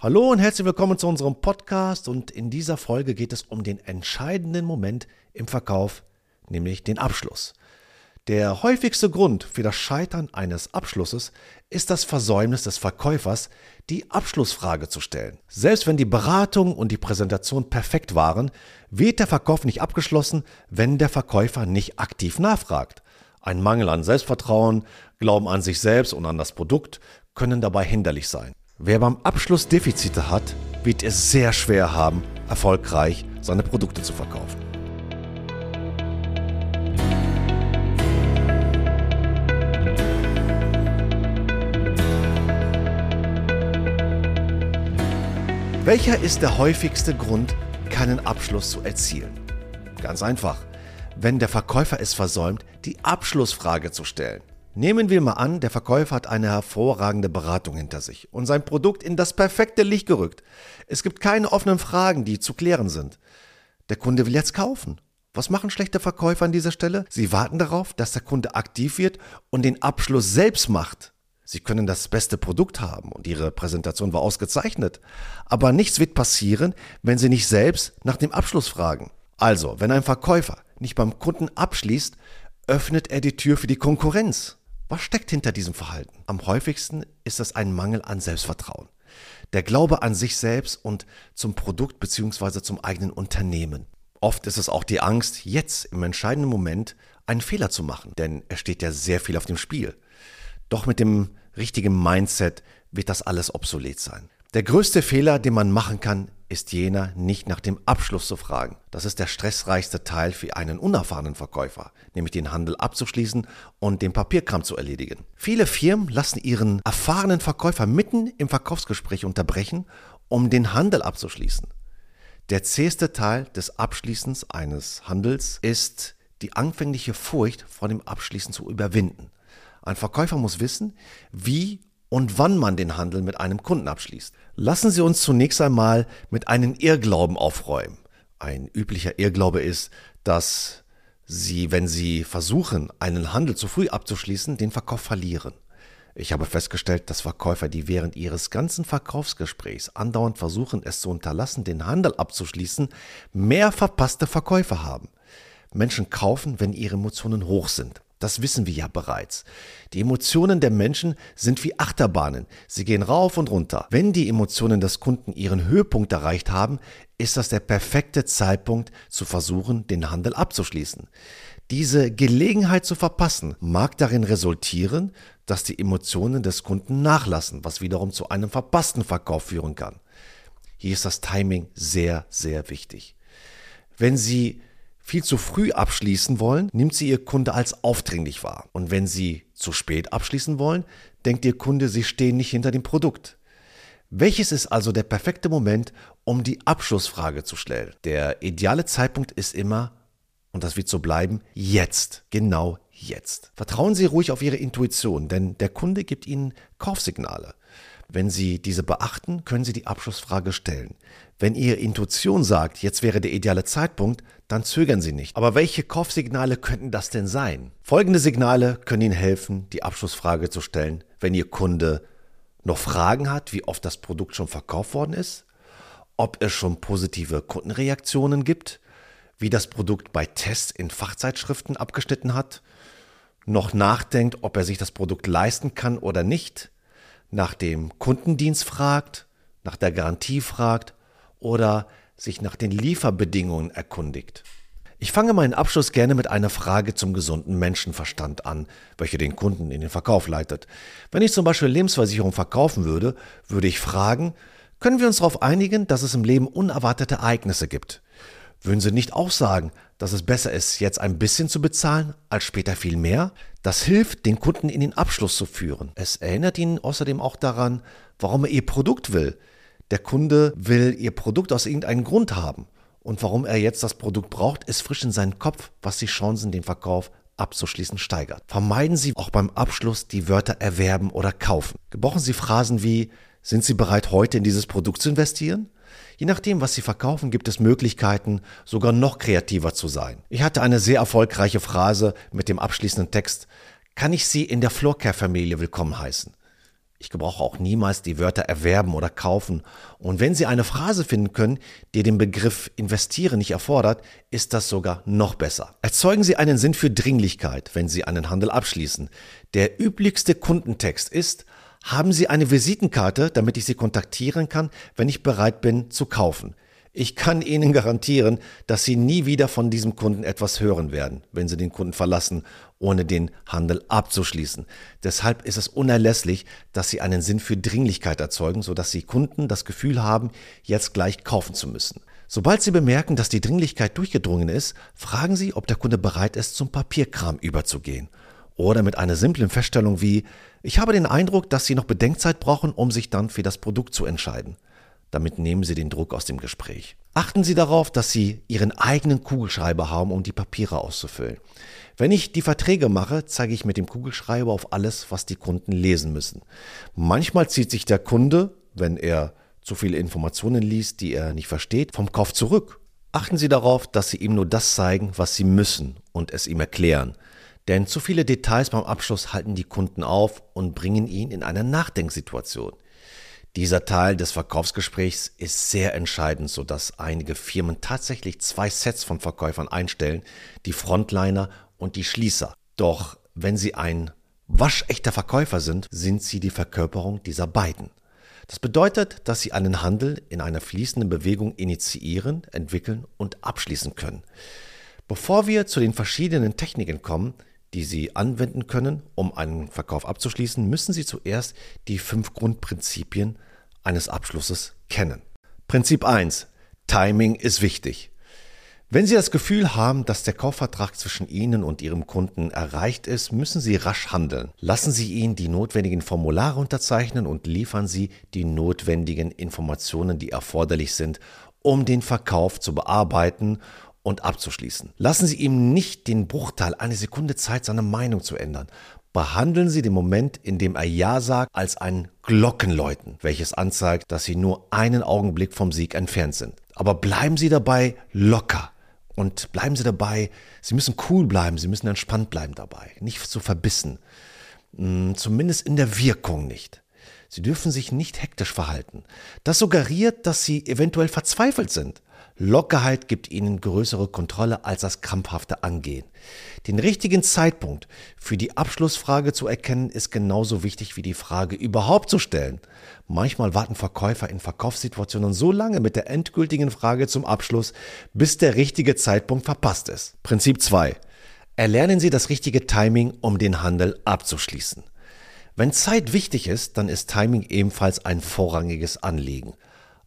Hallo und herzlich willkommen zu unserem Podcast und in dieser Folge geht es um den entscheidenden Moment im Verkauf, nämlich den Abschluss. Der häufigste Grund für das Scheitern eines Abschlusses ist das Versäumnis des Verkäufers, die Abschlussfrage zu stellen. Selbst wenn die Beratung und die Präsentation perfekt waren, wird der Verkauf nicht abgeschlossen, wenn der Verkäufer nicht aktiv nachfragt. Ein Mangel an Selbstvertrauen, Glauben an sich selbst und an das Produkt können dabei hinderlich sein. Wer beim Abschluss Defizite hat, wird es sehr schwer haben, erfolgreich seine Produkte zu verkaufen. Welcher ist der häufigste Grund, keinen Abschluss zu erzielen? Ganz einfach, wenn der Verkäufer es versäumt, die Abschlussfrage zu stellen. Nehmen wir mal an, der Verkäufer hat eine hervorragende Beratung hinter sich und sein Produkt in das perfekte Licht gerückt. Es gibt keine offenen Fragen, die zu klären sind. Der Kunde will jetzt kaufen. Was machen schlechte Verkäufer an dieser Stelle? Sie warten darauf, dass der Kunde aktiv wird und den Abschluss selbst macht. Sie können das beste Produkt haben und Ihre Präsentation war ausgezeichnet. Aber nichts wird passieren, wenn Sie nicht selbst nach dem Abschluss fragen. Also, wenn ein Verkäufer nicht beim Kunden abschließt, öffnet er die Tür für die Konkurrenz. Was steckt hinter diesem Verhalten? Am häufigsten ist es ein Mangel an Selbstvertrauen. Der Glaube an sich selbst und zum Produkt bzw. zum eigenen Unternehmen. Oft ist es auch die Angst, jetzt im entscheidenden Moment einen Fehler zu machen, denn es steht ja sehr viel auf dem Spiel. Doch mit dem richtigen Mindset wird das alles obsolet sein. Der größte Fehler, den man machen kann, ist jener, nicht nach dem Abschluss zu fragen. Das ist der stressreichste Teil für einen unerfahrenen Verkäufer, nämlich den Handel abzuschließen und den Papierkram zu erledigen. Viele Firmen lassen ihren erfahrenen Verkäufer mitten im Verkaufsgespräch unterbrechen, um den Handel abzuschließen. Der zäheste Teil des Abschließens eines Handels ist die anfängliche Furcht vor dem Abschließen zu überwinden. Ein Verkäufer muss wissen, wie und wann man den Handel mit einem Kunden abschließt. Lassen Sie uns zunächst einmal mit einem Irrglauben aufräumen. Ein üblicher Irrglaube ist, dass Sie, wenn Sie versuchen, einen Handel zu früh abzuschließen, den Verkauf verlieren. Ich habe festgestellt, dass Verkäufer, die während ihres ganzen Verkaufsgesprächs andauernd versuchen, es zu unterlassen, den Handel abzuschließen, mehr verpasste Verkäufe haben. Menschen kaufen, wenn ihre Emotionen hoch sind. Das wissen wir ja bereits. Die Emotionen der Menschen sind wie Achterbahnen. Sie gehen rauf und runter. Wenn die Emotionen des Kunden ihren Höhepunkt erreicht haben, ist das der perfekte Zeitpunkt zu versuchen, den Handel abzuschließen. Diese Gelegenheit zu verpassen mag darin resultieren, dass die Emotionen des Kunden nachlassen, was wiederum zu einem verpassten Verkauf führen kann. Hier ist das Timing sehr, sehr wichtig. Wenn Sie viel zu früh abschließen wollen, nimmt sie ihr Kunde als aufdringlich wahr. Und wenn sie zu spät abschließen wollen, denkt ihr Kunde, sie stehen nicht hinter dem Produkt. Welches ist also der perfekte Moment, um die Abschlussfrage zu stellen? Der ideale Zeitpunkt ist immer, und das wird so bleiben, jetzt. Genau jetzt. Vertrauen Sie ruhig auf Ihre Intuition, denn der Kunde gibt Ihnen Kaufsignale. Wenn Sie diese beachten, können Sie die Abschlussfrage stellen. Wenn Ihre Intuition sagt, jetzt wäre der ideale Zeitpunkt, dann zögern Sie nicht. Aber welche Kaufsignale könnten das denn sein? Folgende Signale können Ihnen helfen, die Abschlussfrage zu stellen, wenn Ihr Kunde noch Fragen hat, wie oft das Produkt schon verkauft worden ist, ob es schon positive Kundenreaktionen gibt, wie das Produkt bei Tests in Fachzeitschriften abgeschnitten hat, noch nachdenkt, ob er sich das Produkt leisten kann oder nicht, nach dem Kundendienst fragt, nach der Garantie fragt oder sich nach den Lieferbedingungen erkundigt. Ich fange meinen Abschluss gerne mit einer Frage zum gesunden Menschenverstand an, welche den Kunden in den Verkauf leitet. Wenn ich zum Beispiel Lebensversicherung verkaufen würde, würde ich fragen, können wir uns darauf einigen, dass es im Leben unerwartete Ereignisse gibt? Würden Sie nicht auch sagen, dass es besser ist, jetzt ein bisschen zu bezahlen, als später viel mehr? Das hilft, den Kunden in den Abschluss zu führen. Es erinnert ihn außerdem auch daran, warum er Ihr Produkt will. Der Kunde will Ihr Produkt aus irgendeinem Grund haben. Und warum er jetzt das Produkt braucht, ist frisch in seinem Kopf, was die Chancen, den Verkauf abzuschließen steigert. Vermeiden Sie auch beim Abschluss die Wörter erwerben oder kaufen. Gebrauchen Sie Phrasen wie, sind Sie bereit, heute in dieses Produkt zu investieren? Je nachdem, was Sie verkaufen, gibt es Möglichkeiten, sogar noch kreativer zu sein. Ich hatte eine sehr erfolgreiche Phrase mit dem abschließenden Text, kann ich Sie in der Floorcare-Familie willkommen heißen? Ich gebrauche auch niemals die Wörter erwerben oder kaufen. Und wenn Sie eine Phrase finden können, die den Begriff investieren nicht erfordert, ist das sogar noch besser. Erzeugen Sie einen Sinn für Dringlichkeit, wenn Sie einen Handel abschließen. Der üblichste Kundentext ist, haben Sie eine Visitenkarte, damit ich Sie kontaktieren kann, wenn ich bereit bin zu kaufen. Ich kann Ihnen garantieren, dass Sie nie wieder von diesem Kunden etwas hören werden, wenn Sie den Kunden verlassen, ohne den Handel abzuschließen. Deshalb ist es unerlässlich, dass Sie einen Sinn für Dringlichkeit erzeugen, sodass Sie Kunden das Gefühl haben, jetzt gleich kaufen zu müssen. Sobald Sie bemerken, dass die Dringlichkeit durchgedrungen ist, fragen Sie, ob der Kunde bereit ist, zum Papierkram überzugehen. Oder mit einer simplen Feststellung wie, ich habe den Eindruck, dass Sie noch Bedenkzeit brauchen, um sich dann für das Produkt zu entscheiden. Damit nehmen Sie den Druck aus dem Gespräch. Achten Sie darauf, dass Sie Ihren eigenen Kugelschreiber haben, um die Papiere auszufüllen. Wenn ich die Verträge mache, zeige ich mit dem Kugelschreiber auf alles, was die Kunden lesen müssen. Manchmal zieht sich der Kunde, wenn er zu viele Informationen liest, die er nicht versteht, vom Kauf zurück. Achten Sie darauf, dass Sie ihm nur das zeigen, was Sie müssen und es ihm erklären. Denn zu viele Details beim Abschluss halten die Kunden auf und bringen ihn in eine Nachdenksituation. Dieser Teil des Verkaufsgesprächs ist sehr entscheidend, sodass einige Firmen tatsächlich zwei Sets von Verkäufern einstellen, die Frontliner und die Schließer. Doch wenn sie ein waschechter Verkäufer sind, sind sie die Verkörperung dieser beiden. Das bedeutet, dass sie einen Handel in einer fließenden Bewegung initiieren, entwickeln und abschließen können. Bevor wir zu den verschiedenen Techniken kommen, die Sie anwenden können, um einen Verkauf abzuschließen, müssen Sie zuerst die fünf Grundprinzipien eines Abschlusses kennen. Prinzip 1. Timing ist wichtig. Wenn Sie das Gefühl haben, dass der Kaufvertrag zwischen Ihnen und Ihrem Kunden erreicht ist, müssen Sie rasch handeln. Lassen Sie ihn die notwendigen Formulare unterzeichnen und liefern Sie die notwendigen Informationen, die erforderlich sind, um den Verkauf zu bearbeiten und abzuschließen. Lassen Sie ihm nicht den Bruchteil einer Sekunde Zeit, seine Meinung zu ändern. Behandeln Sie den Moment, in dem er Ja sagt, als ein Glockenläuten, welches anzeigt, dass Sie nur einen Augenblick vom Sieg entfernt sind. Aber bleiben Sie dabei locker und bleiben Sie dabei, Sie müssen cool bleiben, Sie müssen entspannt bleiben dabei, nicht so verbissen. Hm, zumindest in der Wirkung nicht. Sie dürfen sich nicht hektisch verhalten. Das suggeriert, dass Sie eventuell verzweifelt sind. Lockerheit gibt ihnen größere Kontrolle als das krampfhafte Angehen. Den richtigen Zeitpunkt für die Abschlussfrage zu erkennen, ist genauso wichtig wie die Frage überhaupt zu stellen. Manchmal warten Verkäufer in Verkaufssituationen so lange mit der endgültigen Frage zum Abschluss, bis der richtige Zeitpunkt verpasst ist. Prinzip 2. Erlernen Sie das richtige Timing, um den Handel abzuschließen. Wenn Zeit wichtig ist, dann ist Timing ebenfalls ein vorrangiges Anliegen.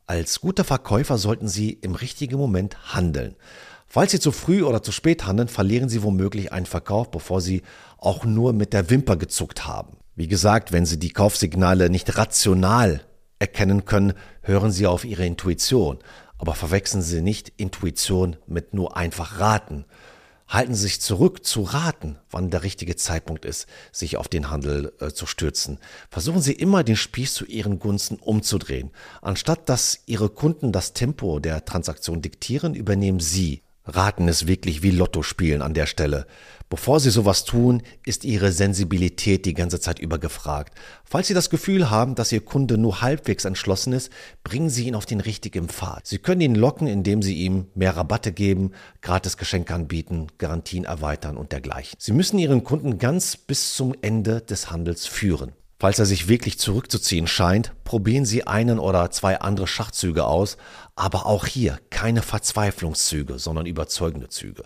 Als guter Verkäufer sollten Sie im richtigen Moment handeln. Falls Sie zu früh oder zu spät handeln, verlieren Sie womöglich einen Verkauf, bevor Sie auch nur mit der Wimper gezuckt haben. Wie gesagt, wenn Sie die Kaufsignale nicht rational erkennen können, hören Sie auf Ihre Intuition. Aber verwechseln Sie nicht Intuition mit nur einfach raten halten Sie sich zurück zu raten, wann der richtige Zeitpunkt ist, sich auf den Handel äh, zu stürzen. Versuchen Sie immer den Spieß zu Ihren Gunsten umzudrehen. Anstatt dass Ihre Kunden das Tempo der Transaktion diktieren, übernehmen Sie Raten ist wirklich wie Lotto spielen an der Stelle. Bevor Sie sowas tun, ist Ihre Sensibilität die ganze Zeit über gefragt. Falls Sie das Gefühl haben, dass Ihr Kunde nur halbwegs entschlossen ist, bringen Sie ihn auf den richtigen Pfad. Sie können ihn locken, indem Sie ihm mehr Rabatte geben, gratis Geschenke anbieten, Garantien erweitern und dergleichen. Sie müssen Ihren Kunden ganz bis zum Ende des Handels führen. Falls er sich wirklich zurückzuziehen scheint, probieren Sie einen oder zwei andere Schachzüge aus, aber auch hier keine Verzweiflungszüge, sondern überzeugende Züge.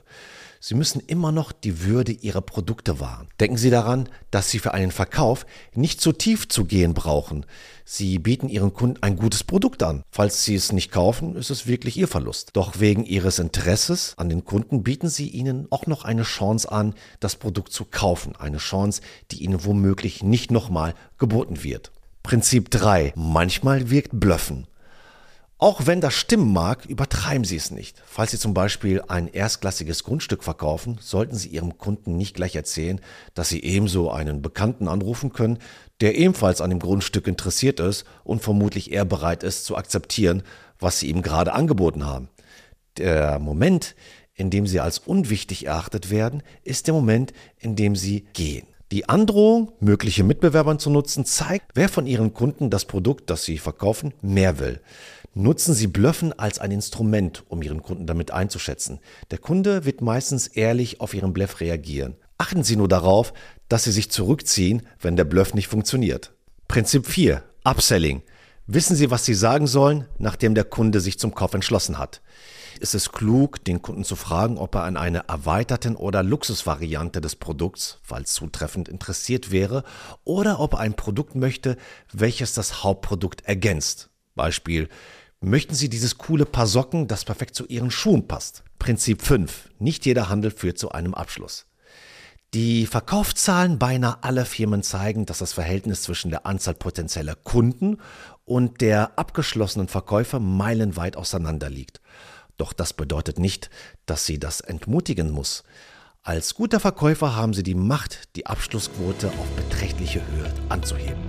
Sie müssen immer noch die Würde Ihrer Produkte wahren. Denken Sie daran, dass Sie für einen Verkauf nicht zu tief zu gehen brauchen. Sie bieten Ihren Kunden ein gutes Produkt an. Falls Sie es nicht kaufen, ist es wirklich Ihr Verlust. Doch wegen Ihres Interesses an den Kunden bieten Sie ihnen auch noch eine Chance an, das Produkt zu kaufen. Eine Chance, die Ihnen womöglich nicht nochmal geboten wird. Prinzip 3. Manchmal wirkt Blöffen. Auch wenn das stimmen mag, übertreiben Sie es nicht. Falls Sie zum Beispiel ein erstklassiges Grundstück verkaufen, sollten Sie Ihrem Kunden nicht gleich erzählen, dass Sie ebenso einen Bekannten anrufen können, der ebenfalls an dem Grundstück interessiert ist und vermutlich eher bereit ist zu akzeptieren, was Sie ihm gerade angeboten haben. Der Moment, in dem Sie als unwichtig erachtet werden, ist der Moment, in dem Sie gehen. Die Androhung, mögliche Mitbewerbern zu nutzen, zeigt, wer von Ihren Kunden das Produkt, das Sie verkaufen, mehr will. Nutzen Sie Blöffen als ein Instrument, um Ihren Kunden damit einzuschätzen. Der Kunde wird meistens ehrlich auf Ihren Bluff reagieren. Achten Sie nur darauf, dass Sie sich zurückziehen, wenn der Bluff nicht funktioniert. Prinzip 4. Upselling. Wissen Sie, was Sie sagen sollen, nachdem der Kunde sich zum Kauf entschlossen hat. Ist es klug, den Kunden zu fragen, ob er an einer erweiterten oder Luxusvariante des Produkts, falls zutreffend, interessiert wäre, oder ob er ein Produkt möchte, welches das Hauptprodukt ergänzt. Beispiel, Möchten Sie dieses coole Paar Socken, das perfekt zu Ihren Schuhen passt? Prinzip 5. Nicht jeder Handel führt zu einem Abschluss. Die Verkaufszahlen beinahe aller Firmen zeigen, dass das Verhältnis zwischen der Anzahl potenzieller Kunden und der abgeschlossenen Verkäufer meilenweit auseinander liegt. Doch das bedeutet nicht, dass Sie das entmutigen muss. Als guter Verkäufer haben Sie die Macht, die Abschlussquote auf beträchtliche Höhe anzuheben.